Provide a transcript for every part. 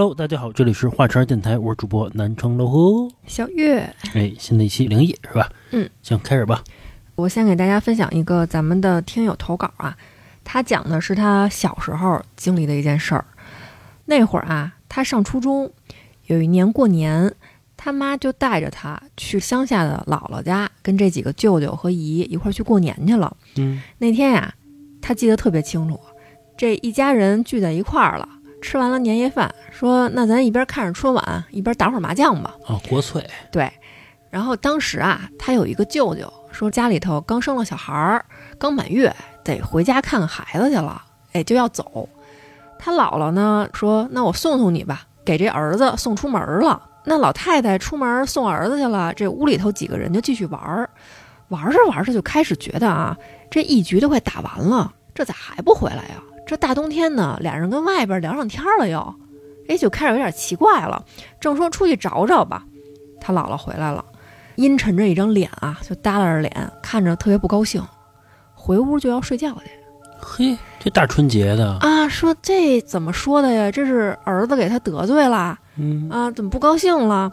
Hello，大家好，这里是华晨电台，我是主播南城楼呵。小月，哎，新的一期灵异是吧？嗯，行，开始吧。我先给大家分享一个咱们的听友投稿啊，他讲的是他小时候经历的一件事儿。那会儿啊，他上初中，有一年过年，他妈就带着他去乡下的姥姥家，跟这几个舅舅和姨一块儿去过年去了。嗯，那天呀，他记得特别清楚，这一家人聚在一块儿了，吃完了年夜饭，说那咱一边看着春晚，一边打会儿麻将吧。啊，国粹，对，然后当时啊，他有一个舅舅说家里头刚生了小孩儿，刚满月，得回家看看孩子去了，哎，就要走。他姥姥呢说：“那我送送你吧，给这儿子送出门了。”那老太太出门送儿子去了，这屋里头几个人就继续玩儿，玩着玩着就开始觉得啊，这一局都快打完了，这咋还不回来呀？这大冬天呢，俩人跟外边聊上天了又，哎，就开始有点奇怪了。正说出去找找吧，他姥姥回来了，阴沉着一张脸啊，就耷拉着脸，看着特别不高兴，回屋就要睡觉去嘿，这大春节的，啊，说这怎么说的呀？这是儿子给他得罪了嗯，啊？怎么不高兴了？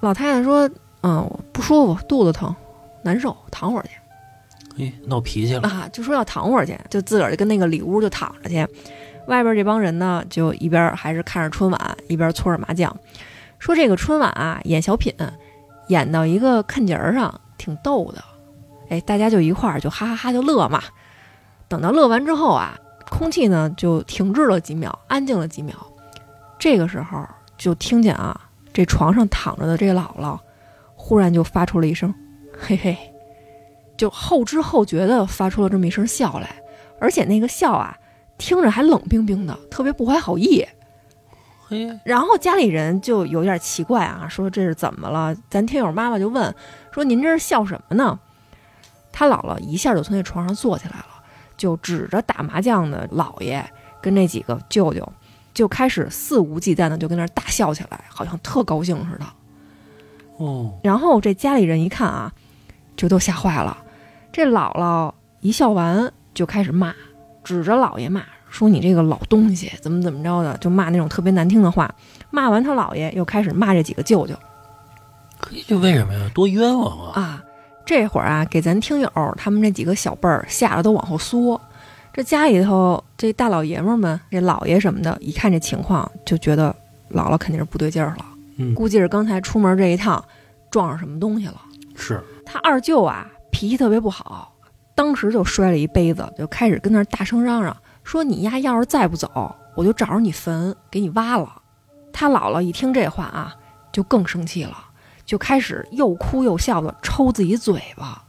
老太太说：“嗯，不舒服，肚子疼，难受，躺会儿去闹脾气了，啊。”就说要躺会儿去，就自个儿就跟那个里屋就躺着去。外边这帮人呢，就一边还是看着春晚，一边搓着麻将。说这个春晚啊，演小品，演到一个看节儿上，挺逗的。哎，大家就一块儿就哈哈哈就乐嘛。等到乐完之后啊，空气呢就停滞了几秒，安静了几秒。这个时候就听见啊，这床上躺着的这姥姥，忽然就发出了一声“嘿嘿”，就后知后觉的发出了这么一声笑来，而且那个笑啊，听着还冷冰冰的，特别不怀好意。嘿，然后家里人就有点奇怪啊，说这是怎么了？咱听友妈妈就问说：“您这是笑什么呢？”他姥姥一下就从那床上坐起来了，就指着打麻将的姥爷跟那几个舅舅，就开始肆无忌惮的就跟那儿大笑起来，好像特高兴似的。哦，然后这家里人一看啊，就都吓坏了。这姥姥一笑完就开始骂，指着姥爷骂，说你这个老东西怎么怎么着的，就骂那种特别难听的话。骂完他姥爷，又开始骂这几个舅舅嘿，这为什么呀？多冤枉啊！啊。这会儿啊，给咱听友他们这几个小辈儿吓得都往后缩。这家里头这大老爷们儿们，这姥爷什么的，一看这情况，就觉得姥姥肯定是不对劲儿了，嗯，估计是刚才出门这一趟撞上什么东西了。是，他二舅啊，脾气特别不好，当时就摔了一杯子，就开始跟那儿大声嚷嚷，说你丫要是再不走，我就找着你坟给你挖了。他姥姥一听这话啊，就更生气了，就开始又哭又笑的抽自己嘴巴，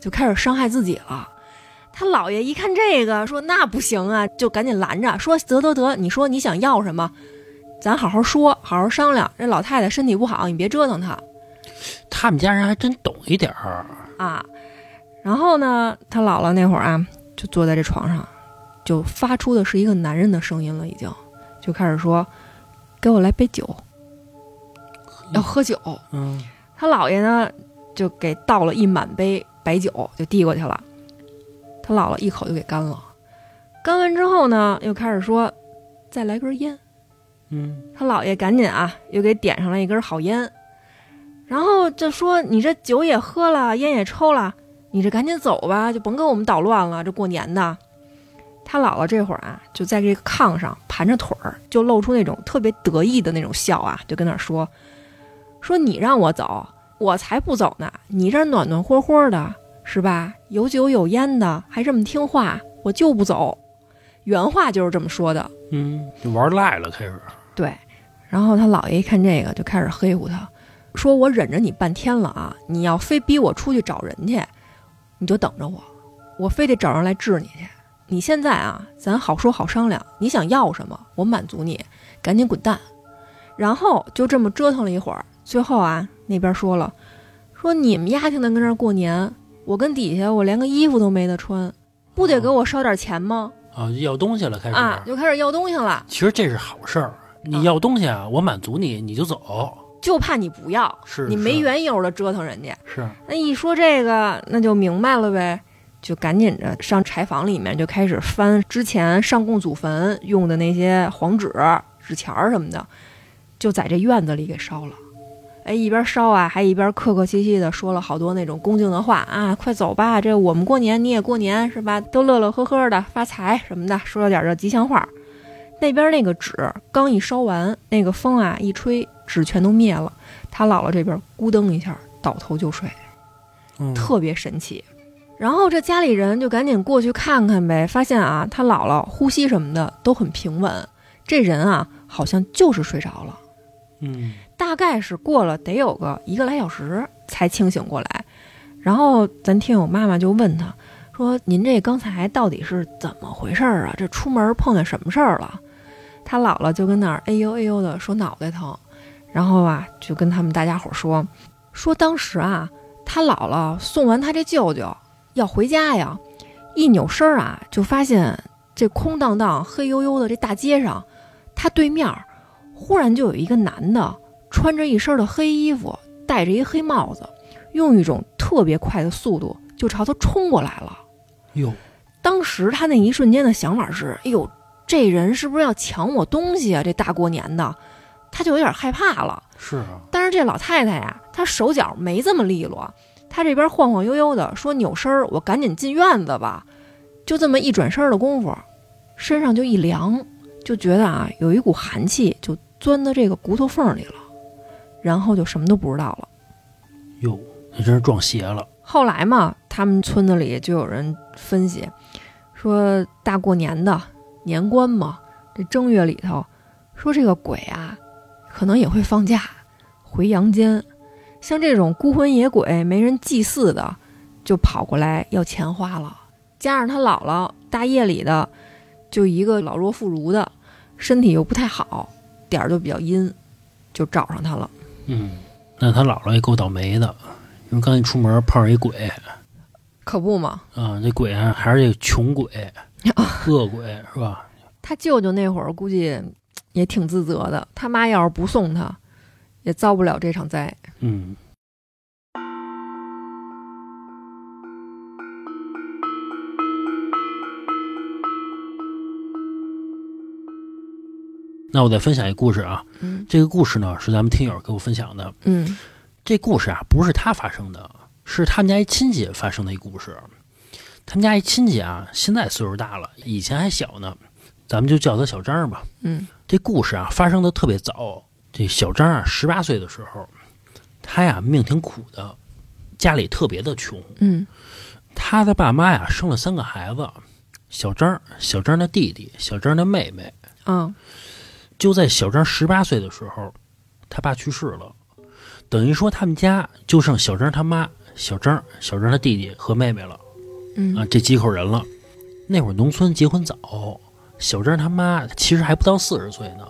就开始伤害自己了。他姥爷一看这个，说那不行啊，就赶紧拦着，说得得得，你说你想要什么，咱好好说，好好商量。这老太太身体不好，你别折腾她。他们家人还真懂一点儿。啊。然后呢，他姥姥那会儿啊，就坐在这床上，就发出的是一个男人的声音了，已经就开始说：“给我来杯酒，要喝酒。嗯，”他姥爷呢，就给倒了一满杯白酒，就递过去了。他姥姥一口就给干了。干完之后呢，又开始说：“再来根烟。”嗯，他姥爷赶紧啊，又给点上了一根好烟，然后就说：“你这酒也喝了，烟也抽了，你这赶紧走吧，就甭跟我们捣乱了。这过年的。”他姥姥这会儿啊，就在这个炕上盘着腿儿，就露出那种特别得意的那种笑啊，就跟那儿说：“说你让我走，我才不走呢！你这暖暖和和的，是吧？有酒有烟的，还这么听话，我就不走。”原话就是这么说的。嗯，就玩赖了，开始。对，然后他姥爷一看这个，就开始黑乎他，说我忍着你半天了啊，你要非逼我出去找人去，你就等着我，我非得找人来治你去。你现在啊，咱好说好商量，你想要什么，我满足你，赶紧滚蛋。然后就这么折腾了一会儿，最后啊，那边说了，说你们丫挺能跟这儿过年，我跟底下我连个衣服都没得穿，不得给我烧点钱吗？啊，要东西了，开始。啊，就开始要东西了，其实这是好事儿，你要东西啊，我满足你，你就走。就怕你不要，是，你没缘由的折腾人家。是，那一说这个，那就明白了呗，就赶紧着上柴房里面就开始翻之前上供祖坟用的那些黄纸，纸钱儿什么的，就在这院子里给烧了。哎，一边烧啊，还一边客客气气的说了好多那种恭敬的话啊，快走吧，这我们过年你也过年是吧？都乐乐呵呵的发财什么的，说了点这吉祥话。那边那个纸刚一烧完，那个风啊一吹，纸全都灭了。他姥姥这边咕噔一下倒头就睡，嗯特别神奇。然后这家里人就赶紧过去看看呗，发现啊，他姥姥呼吸什么的都很平稳，这人啊好像就是睡着了。嗯大概是过了得有个一个来小时才清醒过来。然后咱听友妈妈就问他说：“您这刚才到底是怎么回事儿啊？这出门碰见什么事儿了？”他姥姥就跟那儿哎呦哎呦的说脑袋疼，然后啊就跟他们大家伙儿说说当时啊他姥姥送完他这舅舅要回家呀，一扭身儿啊就发现这空荡荡黑黝黝的这大街上，他对面儿忽然就有一个男的。穿着一身的黑衣服，戴着一黑帽子，用一种特别快的速度就朝他冲过来了。哟，当时他那一瞬间的想法是：哎呦，这人是不是要抢我东西啊？这大过年的，他就有点害怕了。是啊，但是这老太太呀，她手脚没这么利落，她这边晃晃悠悠的说扭身儿，我赶紧进院子吧。就这么一转身的功夫，身上就一凉，就觉得啊，有一股寒气就钻到这个骨头缝里了。然后就什么都不知道了。哟，那真是撞邪了。后来嘛，他们村子里就有人分析，说大过年的年关嘛，这正月里头，说这个鬼啊，可能也会放假回阳间。像这种孤魂野鬼没人祭祀的，就跑过来要钱花了。加上他姥姥大夜里的，就一个老弱妇孺的，身体又不太好，点儿就比较阴，就找上他了。嗯，那他姥姥也够倒霉的，因为刚一出门碰上一鬼可不嘛，啊，这鬼啊还是这穷鬼、恶鬼是吧？他舅舅那会儿估计也挺自责的，他妈要是不送他，也遭不了这场灾。嗯，那我再分享一个故事啊，嗯这个故事呢是咱们听友给我分享的。嗯这故事啊不是他发生的，是他们家一亲戚发生的一故事。他们家一亲戚啊，现在岁数大了，以前还小呢，咱们就叫他小张吧。嗯这故事啊发生的特别早。这小张啊，十八岁的时候，他呀命挺苦的，家里特别的穷。嗯他的爸妈呀生了三个孩子，小张、小张的弟弟、小张的妹妹。啊就在小张十八岁的时候，他爸去世了，等于说他们家就剩小张他妈、小张、小张的弟弟和妹妹了嗯啊，这几口人了。那会儿农村结婚早，小张他妈其实还不到四十岁呢。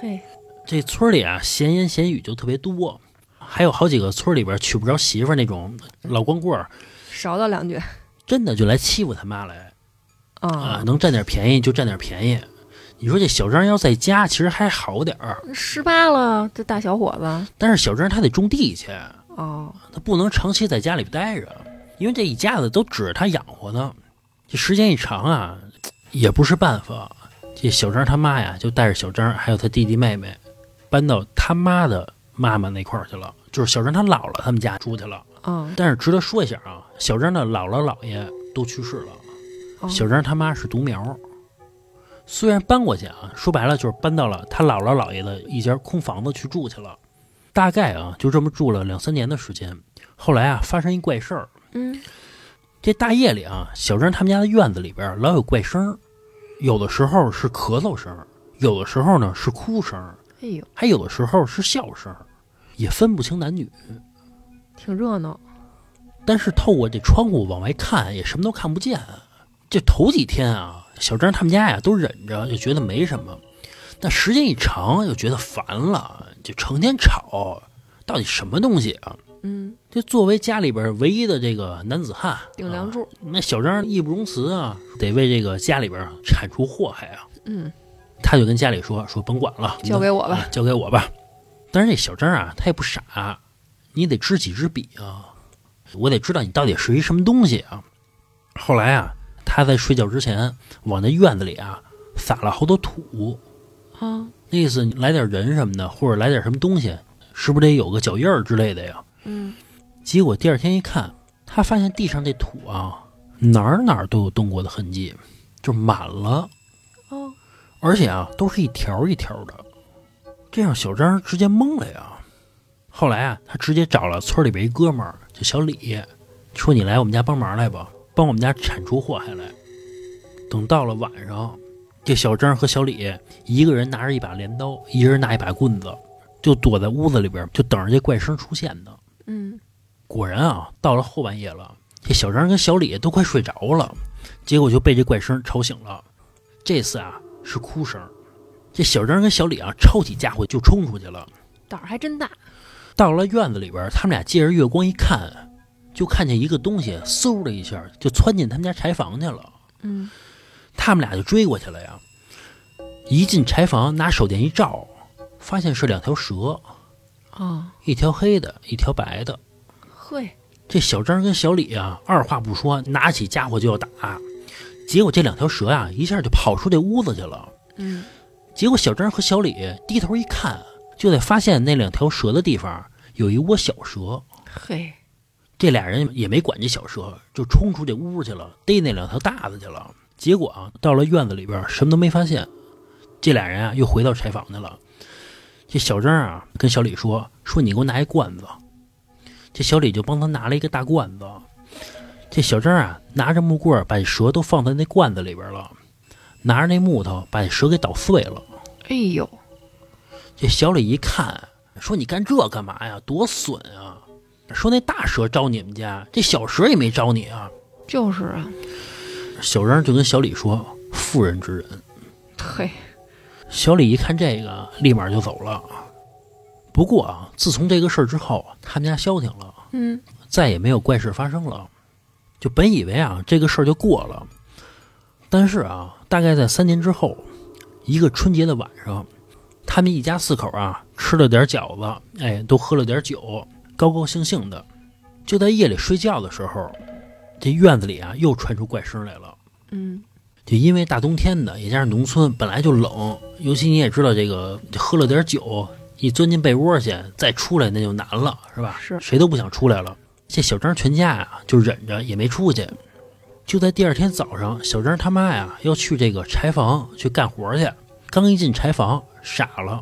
嘿这村里啊，闲言闲语就特别多，还有好几个村里边娶不着媳妇儿那种老光棍儿，少道两句真的就来欺负他妈来啊，啊，能占点便宜就占点便宜。你说这小张要在家，其实还好点儿，十八了，这大小伙子但是小张他得种地去，哦，他不能长期在家里边待着，因为这一家子都指着他养活呢。这时间一长啊，也不是办法。这小张他妈呀，就带着小张还有他弟弟妹妹，搬到他妈的妈妈那块儿去了，就是小张他姥姥他们家住去了。啊但是值得说一下啊，小张的姥姥姥爷都去世了，哦小张他妈是独苗。虽然搬过去啊，说白了就是搬到了他姥姥姥爷的一间空房子去住去了，大概啊就这么住了两三年的时间。后来啊发生一怪事儿，嗯这大夜里啊，小张他们家的院子里边老有怪声儿，有的时候是咳嗽声儿，有的时候呢是哭声儿，哎呦，还有的时候是笑声儿，也分不清男女。挺热闹但是透过这窗户往外看，也什么都看不见。这头几天啊，小张他们家呀都忍着，就觉得没什么。但时间一长，又觉得烦了，就成天吵，到底什么东西啊？嗯，就作为家里边唯一的这个男子汉，顶梁柱啊那小张义不容辞啊，得为这个家里边铲除祸害啊。嗯他就跟家里说：“说甭管了，交给我吧啊交给我吧。”但是这小张啊，他也不傻，你得知己知彼啊，我得知道你到底是一什么东西啊。后来啊，他在睡觉之前往那院子里啊撒了好多土，啊，那意思你来点人什么的，或者来点什么东西，是不是得有个脚印儿之类的呀？嗯，结果第二天一看，他发现地上这土啊，哪儿哪儿都有动过的痕迹，就满了，哦，而且啊，都是一条一条的，这让小张直接懵了呀。后来啊，他直接找了村里边一哥们儿，叫小李，说你来我们家帮忙来吧，帮我们家铲除祸害来。等到了晚上，这小张和小李一个人拿着一把镰刀，一人拿一把棍子，就躲在屋子里边，就等着这怪声出现呢。嗯，果然啊，到了后半夜了，这小张跟小李都快睡着了，结果就被这怪声吵醒了。这次啊是哭声，这小张跟小李啊抄起家伙就冲出去了。胆儿还真大。到了院子里边，他们俩借着月光一看，就看见一个东西嗖的一下就窜进他们家柴房去了。嗯，他们俩就追过去了呀。一进柴房，拿手电一照，发现是两条蛇，啊，一条黑的，一条白的。嘿，这小张跟小李啊，二话不说，拿起家伙就要打。结果这两条蛇呀、一下就跑出这屋子去了。嗯，结果小张和小李低头一看，就得发现那两条蛇的地方有一窝小蛇。嘿，这俩人也没管这小蛇，就冲出这屋去了，逮那两条大的去了。结果啊，到了院子里边，什么都没发现。这俩人啊，又回到柴房去了。这小张啊，跟小李说：“说你给我拿一罐子。”这小李就帮他拿了一个大罐子。这小张啊，拿着木棍把蛇都放在那罐子里边了，拿着那木头把这蛇给捣碎了。哎呦，这小李一看，说：“你干这干嘛呀？多损啊！”说那大蛇招你们家，这小蛇也没招你啊。就是啊，小张就跟小李说：“妇人之仁。嘿，”小李一看这个，立马就走了。不过啊，自从这个事儿之后，他们家消停了，嗯，再也没有怪事发生了。就本以为啊，这个事儿就过了，但是啊，大概在三年之后，一个春节的晚上，他们一家四口啊，吃了点饺子，哎，都喝了点酒，高高兴兴的。就在夜里睡觉的时候，这院子里啊，又传出怪声来了。嗯，就因为大冬天的，也加上农村本来就冷，尤其你也知道，这个喝了点酒，一钻进被窝去，再出来那就难了，是吧？是谁都不想出来了。这小张全家呀、就忍着也没出去。就在第二天早上，小张他妈呀要去这个柴房去干活去，刚一进柴房傻了，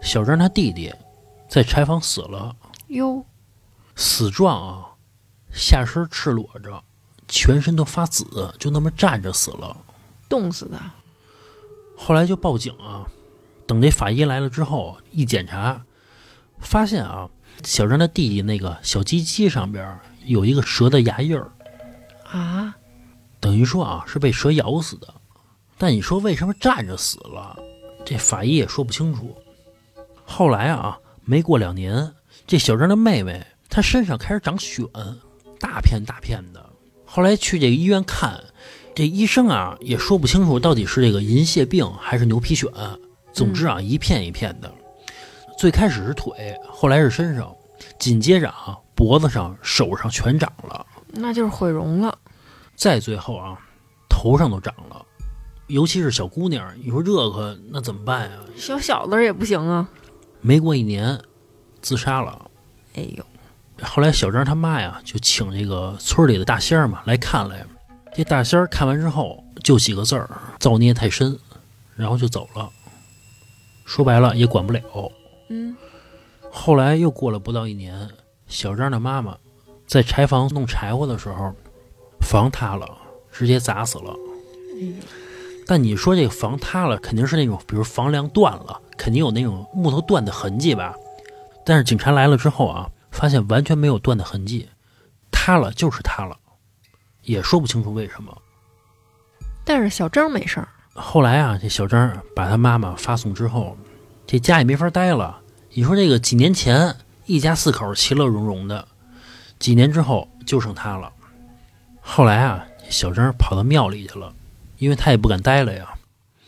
小张他弟弟在柴房死了，哟，死状啊，下身赤裸着，全身都发紫，就那么站着死了。冻死的。后来就报警啊，等这法医来了之后，一检查，发现啊，小张他弟弟那个小鸡鸡上边有一个蛇的牙印儿，啊，等于说啊是被蛇咬死的。但你说为什么站着死了？这法医也说不清楚。后来啊，没过两年，这小张的妹妹她身上开始长癣，大片大片的。后来去这个医院看，这医生啊也说不清楚到底是这个银屑病还是牛皮癣。总之啊，一片一片的。最开始是腿，后来是身上，紧接着啊脖子上、手上全长了。那就是毁容了。再最后啊，头上都长了，尤其是小姑娘，你说这个那怎么办呀？小小子也不行啊。没过一年，自杀了。哎呦，后来小张他妈呀，就请这个村里的大仙儿嘛来看来。这大仙儿看完之后，就几个字儿：造孽太深，然后就走了。说白了也管不了。嗯，后来又过了不到一年，小张的妈妈在柴房弄柴火的时候，房塌了，直接砸死了。但你说这个房塌了，肯定是那种，比如房梁断了，肯定有那种木头断的痕迹吧？但是警察来了之后啊，发现完全没有断的痕迹，塌了就是塌了，也说不清楚为什么。但是小张没事儿。后来啊，这小张把他妈妈发送之后，这家也没法待了。你说这个几年前一家四口其乐融融的，几年之后就剩他了。后来啊，小张跑到庙里去了，因为他也不敢待了呀。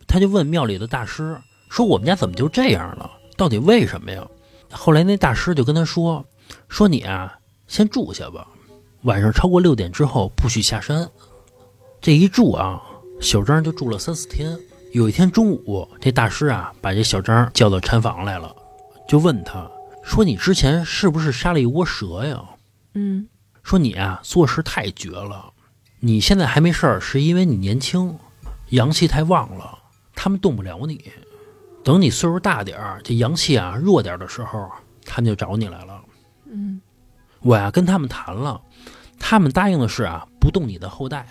他就问庙里的大师说：“我们家怎么就这样了？到底为什么呀？”后来那大师就跟他说：“说你啊，先住下吧，晚上超过六点之后不许下山。”这一住啊，小张就住了三四天，有一天中午，这大师啊把这小张叫到禅房来了，就问他说：“你之前是不是杀了一窝蛇呀？”嗯说你啊做事太绝了，你现在还没事儿，是因为你年轻，阳气太旺了，他们动不了你。等你岁数大点儿，这阳气啊弱点儿的时候，他们就找你来了。嗯我呀跟他们谈了，他们答应的是啊不动你的后代，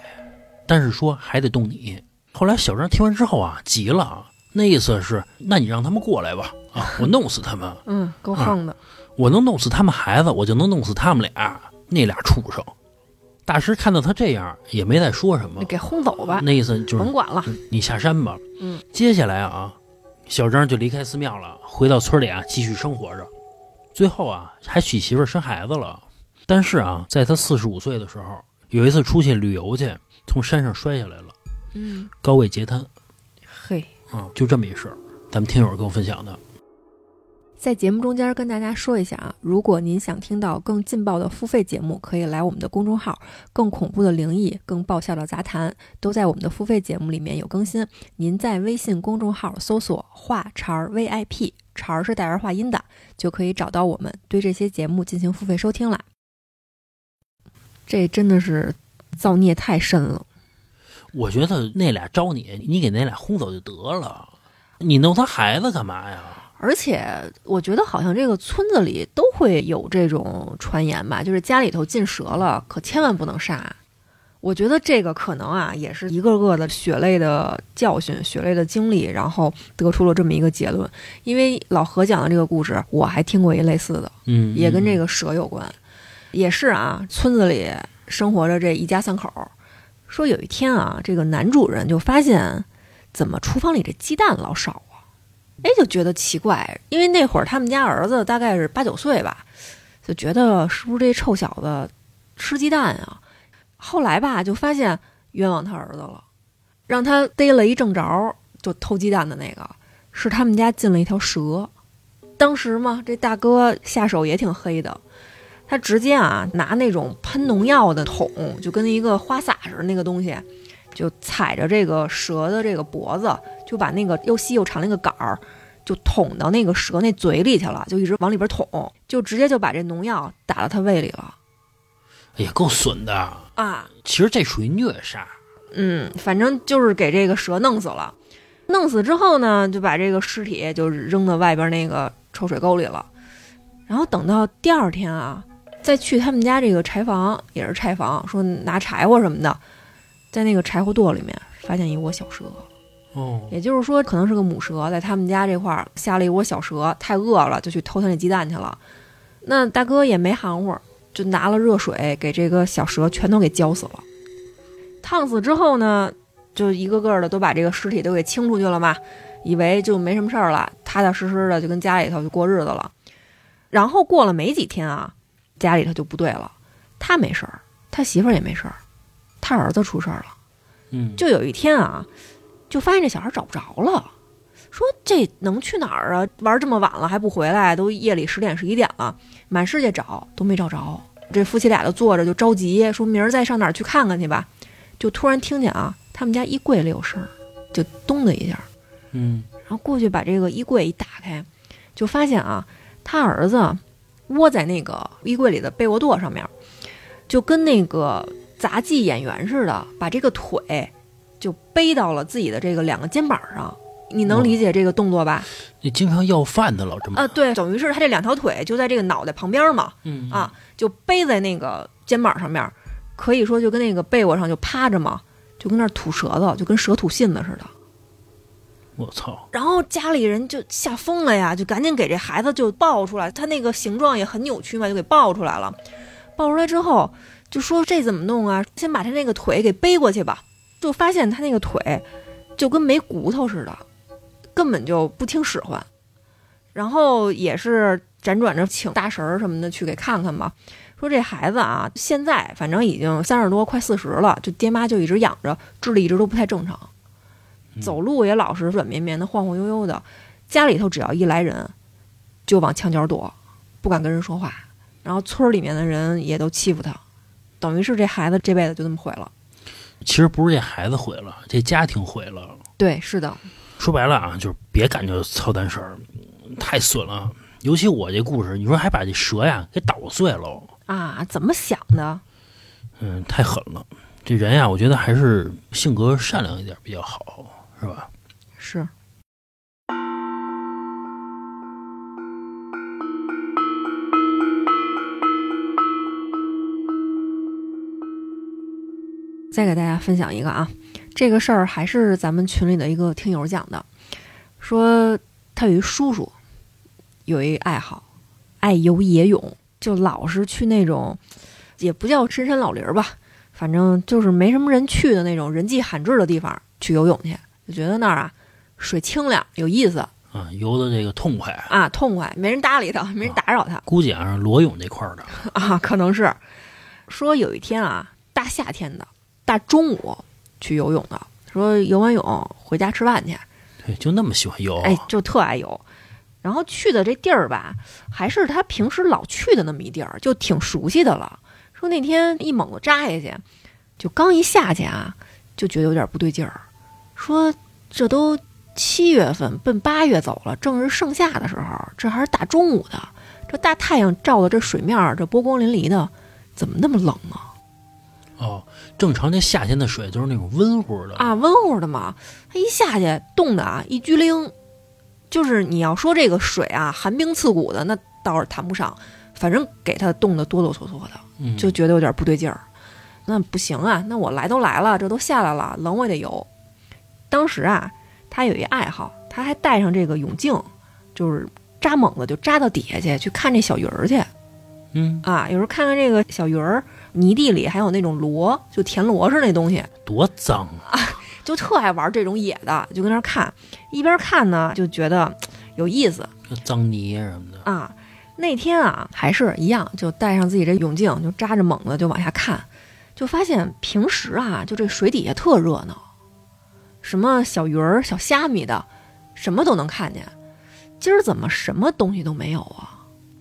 但是说还得动你。后来小张听完之后啊急了，那意思是，那你让他们过来吧，啊，我弄死他们，嗯，够横的。我能弄死他们孩子，我就能弄死他们俩，那俩畜生。大师看到他这样，也没再说什么，给轰走吧，那意思就是甭管了。你下山吧。嗯，接下来啊，小张就离开寺庙了，回到村里啊，继续生活着。最后啊，还娶媳妇儿生孩子了。但是啊，在他四十五岁的时候，有一次出去旅游去，从山上摔下来了，嗯，高位截瘫。嘿，啊、就这么一事儿，咱们听友跟我分享的。在节目中间跟大家说一下啊，如果您想听到更劲爆的付费节目，可以来我们的公众号，更恐怖的灵异、更爆笑的杂谈，都在我们的付费节目里面有更新。您在微信公众号搜索“话茬儿 VIP”，茬儿是带儿化音的，就可以找到我们，对这些节目进行付费收听啦。这真的是造孽太深了。我觉得那俩招你，你给那俩轰走就得了，你弄他孩子干嘛呀？而且我觉得好像这个村子里都会有这种传言吧，就是家里头进蛇了，可千万不能杀。我觉得这个可能啊，也是一个个的血泪的教训、血泪的经历，然后得出了这么一个结论。因为老何讲的这个故事，我还听过一类似的，嗯，也跟这个个蛇有关。也是啊，村子里生活着这一家三口儿，说有一天啊，这个男主人就发现，怎么厨房里这鸡蛋老少啊？哎，就觉得奇怪，因为那会儿他们家儿子大概是八九岁吧，就觉得是不是这臭小子吃鸡蛋啊？后来吧，就发现冤枉他儿子了，让他逮了一正着，就偷鸡蛋的那个是他们家进了一条蛇。当时嘛，这大哥下手也挺黑的，他直接啊拿那种喷农药的桶，就跟一个花洒似的那个东西，就踩着这个蛇的这个脖子，就把那个又细又长那个杆儿，就捅到那个蛇那嘴里去了，就一直往里边捅，就直接就把这农药打到他胃里了也够损的。啊！其实这属于虐杀。嗯，反正就是给这个蛇弄死了。弄死之后呢，就把这个尸体就扔到外边那个臭水沟里了。然后等到第二天啊，再去他们家这个柴房，也是柴房，说拿柴火什么的，在那个柴火垛里面发现一窝小蛇。哦，也就是说，可能是个母蛇在他们家这块儿下了一窝小蛇，太饿了就去偷他那鸡蛋去了。那大哥也没含糊，就拿了热水给这个小蛇全都给浇死了。烫死之后呢，就一个个的都把这个尸体都给清出去了嘛，以为就没什么事儿了，踏踏实实的就跟家里头就过日子了。然后过了没几天啊，家里头就不对了，他没事儿，他媳妇儿也没事儿，他儿子出事儿了。嗯，就有一天啊，就发现这小孩找不着了，说这能去哪儿啊？玩这么晚了还不回来，都夜里十点十一点了，满世界找都没找着。这夫妻俩就坐着就着急，说明儿再上哪儿去看看去吧。就突然听见啊，他们家衣柜里有声儿，就咚的一下，嗯，然后过去把这个衣柜一打开，就发现啊，他儿子窝在那个衣柜里的被窝垛上面，就跟那个杂技演员似的，把这个腿就背到了自己的这个两个肩膀上。你能理解这个动作吧？你经常要饭的老这么啊，对，等于是他这两条腿就在这个脑袋旁边嘛，嗯啊，就背在那个肩膀上面，可以说就跟那个被窝上就趴着嘛，就跟那儿吐舌头，就跟蛇吐信子似的。我操，然后家里人就吓疯了呀，就赶紧给这孩子就抱出来，他那个形状也很扭曲嘛，就给抱出来了。抱出来之后就说这怎么弄啊？先把他那个腿给背过去吧。就发现他那个腿就跟没骨头似的，根本就不听使唤。然后也是辗转着请大神儿什么的去给看看吧。说这孩子啊，现在反正已经三十多，快四十了，就爹妈就一直养着，智力一直都不太正常。走路也老是软绵绵的、晃晃悠悠的，家里头只要一来人，就往墙角躲，不敢跟人说话。然后村儿里面的人也都欺负他，等于是这孩子这辈子就这么毁了。其实不是这孩子毁了，这家庭毁了。对，是的，说白了啊，就是别感觉操蛋事儿，太损了。尤其我这故事，你说还把这蛇呀给捣碎喽，啊，怎么想的？嗯，太狠了。这人呀，我觉得还是性格善良一点比较好，是吧？是。再给大家分享一个啊，这个事儿还是咱们群里的一个听友讲的，说他有一叔叔，有一爱好，爱游野泳，就老是去那种，也不叫深山老林儿吧，反正就是没什么人去的那种人迹罕至的地方去游泳去，就觉得那儿啊水清凉有意思。啊，游的这个痛快，啊，痛快，没人搭理他，没人打扰他。估计啊，是裸泳这块儿的，啊，可能是。说有一天啊，大夏天的大中午去游泳的，说游完泳回家吃饭去，对，就那么喜欢游，哎，就特爱游。然后去的这地儿吧，还是他平时老去的那么一地儿，就挺熟悉的了。说那天一猛子扎下去，就刚一下去啊，就觉得有点不对劲儿。说这都七月份奔八月走了，正是盛夏的时候，这还是大中午的，这大太阳照的这水面儿，这波光粼粼的，怎么那么冷啊？哦，正常那夏天的水都是那种温乎的，啊，温乎的嘛，它一下去冻的啊，一激灵。就是你要说这个水啊，寒冰刺骨的，那倒是谈不上，反正给它冻得哆哆嗦嗦的，嗯，就觉得有点不对劲儿。那不行啊，那我来都来了，这都下来了，冷我也得游。当时啊，他有一爱好，他还带上这个泳镜，就是扎猛子就扎到底下去去看这小鱼儿去嗯，啊。有时候看看这个小鱼儿，泥地里还有那种螺，就田螺似的那东西，多脏啊！就特爱玩这种野的，就跟那儿看，一边看呢就觉得有意思就脏泥什么的，啊。那天啊还是一样，就戴上自己这泳镜，就扎着猛子就往下看，就发现平时啊就这水底下特热闹，什么小鱼儿、小虾米的，什么都能看见。今儿怎么什么东西都没有啊？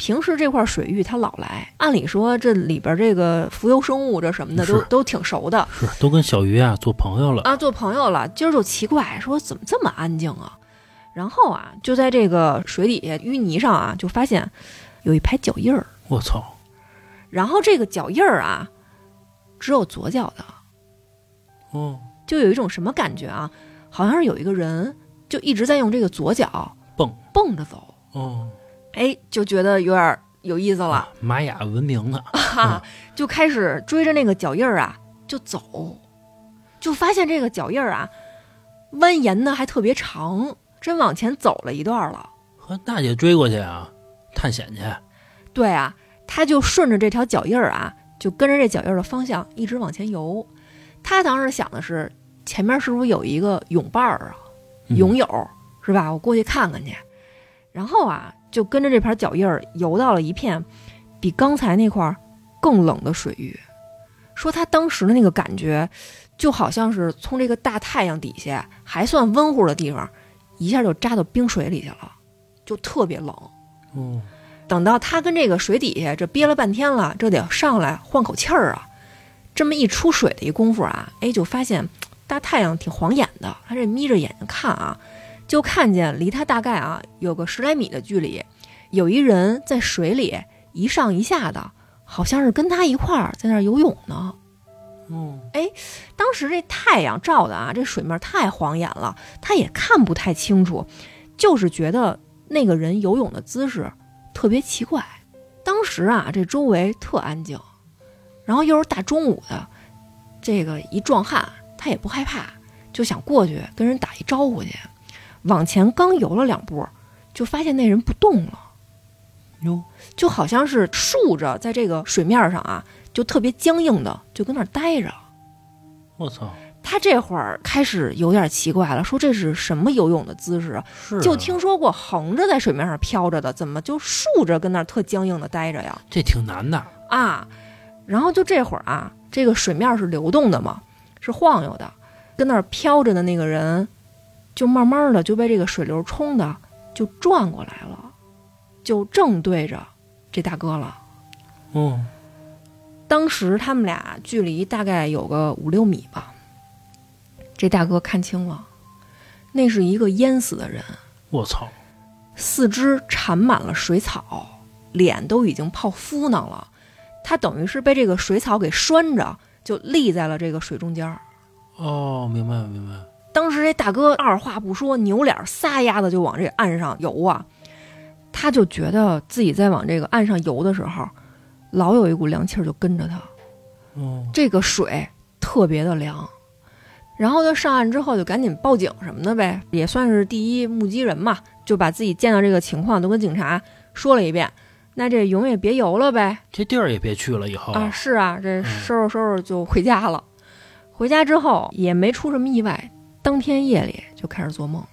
平时这块水域他老来，按理说这里边这个浮游生物这什么的都都挺熟的，是都跟小鱼啊做朋友了，啊，做朋友了。今儿就奇怪，说怎么这么安静啊？然后啊，就在这个水底下淤泥上啊，就发现有一排脚印儿。我操，然后这个脚印儿啊，只有左脚的，哦，就有一种什么感觉啊？好像是有一个人就一直在用这个左脚蹦。蹦着走，哦，哎，就觉得有点儿有意思了啊，玛雅文明的，哈、就开始追着那个脚印儿啊就走，就发现这个脚印儿啊蜿蜒的还特别长，真往前走了一段了。和大姐追过去啊，探险去，对啊，他就顺着这条脚印儿啊，就跟着这脚印儿的方向一直往前游。他当时想的是，前面是不是有一个泳伴儿啊，嗯泳友是吧？我过去看看去。然后啊，就跟着这盘脚印儿游到了一片比刚才那块儿更冷的水域。说他当时的那个感觉，就好像是从这个大太阳底下还算温乎的地方，一下就扎到冰水里去了，就特别冷。哦，等到他跟这个水底下这憋了半天了，这得上来换口气儿啊。这么一出水的一功夫啊，哎，就发现大太阳挺晃眼的，他这眯着眼睛看啊，就看见离他大概啊有个十来米的距离，有一人在水里一上一下的，好像是跟他一块儿在那儿游泳呢。哦，当时这太阳照的啊，这水面太晃眼了，他也看不太清楚，就是觉得那个人游泳的姿势特别奇怪。当时啊，这周围特安静，然后又是大中午的，这个一壮汉他也不害怕，就想过去跟人打一招呼去。往前刚游了两步，就发现那人不动了。哟，就好像是竖着在这个水面上啊，就特别僵硬的，就跟那儿待着。我操，他这会儿开始有点奇怪了，说这是什么游泳的姿势啊？是啊就听说过横着在水面上飘着的，怎么就竖着跟那儿特僵硬的待着呀？这挺难的，啊，然后就这会儿啊，这个水面是流动的嘛，是晃悠的，跟那儿飘着的那个人，就慢慢的就被这个水流冲的就转过来了，就正对着这大哥了。哦，当时他们俩距离大概有个五六米吧。这大哥看清了，那是一个淹死的人，我操，四肢缠满了水草，脸都已经泡敷囊了。他等于是被这个水草给拴着，就立在了这个水中间儿。哦，明白明白，当时这大哥二话不说，扭脸撒丫子就往这岸上游啊。他就觉得自己在往这个岸上游的时候，老有一股凉气儿就跟着他，哦，这个水特别的凉。然后他上岸之后就赶紧报警什么的呗，也算是第一目击人嘛，就把自己见到这个情况都跟警察说了一遍。那这永也别游了呗，这地儿也别去了，以后啊，是啊，这收拾收拾就回家了。回家之后也没出什么意外，当天夜里就开始做梦，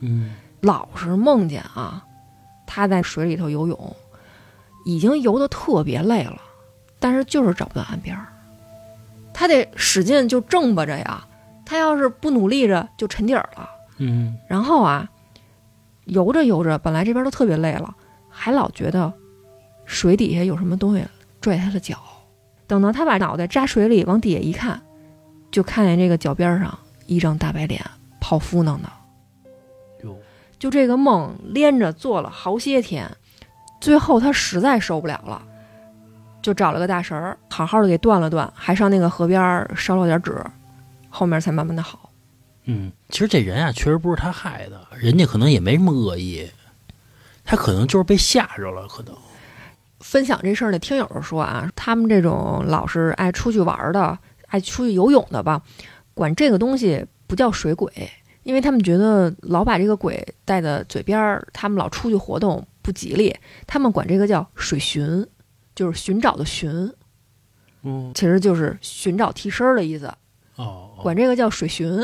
嗯，老是梦见啊，他在水里头游泳，已经游的特别累了，但是就是找不到岸边儿，他得使劲就挣巴着呀，他要是不努力着就沉底儿了。嗯，然后啊，游着游着，本来这边都特别累了，还老觉得水底下有什么东西拽他的脚。等到他把脑袋扎水里往底下一看，就看见这个脚边上一张大白脸，泡芙囊的。哟，就这个梦连着做了好些天，最后他实在受不了了，就找了个大神儿，好好的给断了断，还上那个河边烧了点纸，后面才慢慢的好。嗯，其实这人啊，确实不是他害的，人家可能也没什么恶意，他可能就是被吓着了，可能。分享这事儿的听友说啊，他们这种老是爱出去玩的、爱出去游泳的吧，管这个东西不叫水鬼，因为他们觉得老把这个鬼带在嘴边儿，他们老出去活动不吉利，他们管这个叫水寻，就是寻找的寻，嗯，其实就是寻找替身儿的意思，哦，管这个叫水寻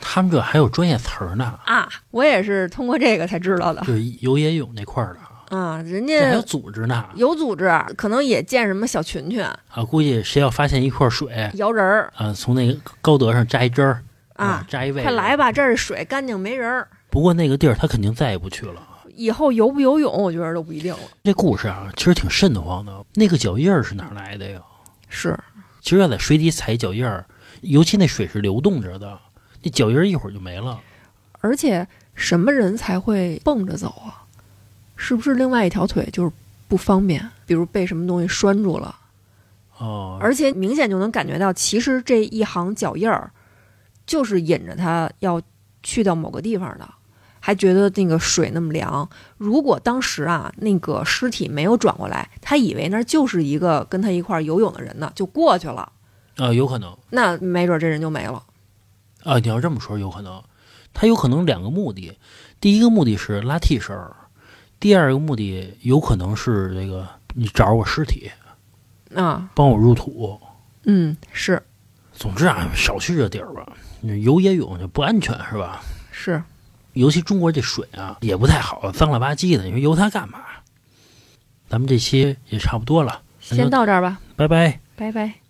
他们这还有专业词儿呢，啊。我也是通过这个才知道的就是游野泳那块儿的，啊，人家还有组织呢。有组织，可能也建什么小群群、啊，估计谁要发现一块水，摇人儿啊，从那个高德上摘一针儿啊，摘一位，快来！吧，这儿水干净没人儿。不过那个地儿他肯定再也不去了。以后游不游泳，我觉得都不一定了。这故事啊，其实挺瘆得慌的。那个脚印儿是哪儿来的呀？是，其实要在水底踩脚印儿，尤其那水是流动着的，那脚印儿一会儿就没了。而且什么人才会蹦着走啊？是不是另外一条腿就是不方便，比如被什么东西拴住了？哦，而且明显就能感觉到，其实这一行脚印儿就是引着他要去到某个地方的，还觉得那个水那么凉。如果当时啊，那个尸体没有转过来，他以为那就是一个跟他一块儿游泳的人呢，就过去了，啊，有可能那没准这人就没了。啊，你要这么说，有可能，他有可能两个目的，第一个目的是拉替身儿，第二个目的有可能是这个你找我尸体，啊，帮我入土。嗯，是总之啊，少去这地儿吧，你游野泳就不安全是吧？是，尤其中国这水啊也不太好，脏了吧唧的，你说游它干嘛？咱们这期也差不多了，先到这儿吧，拜拜。拜拜。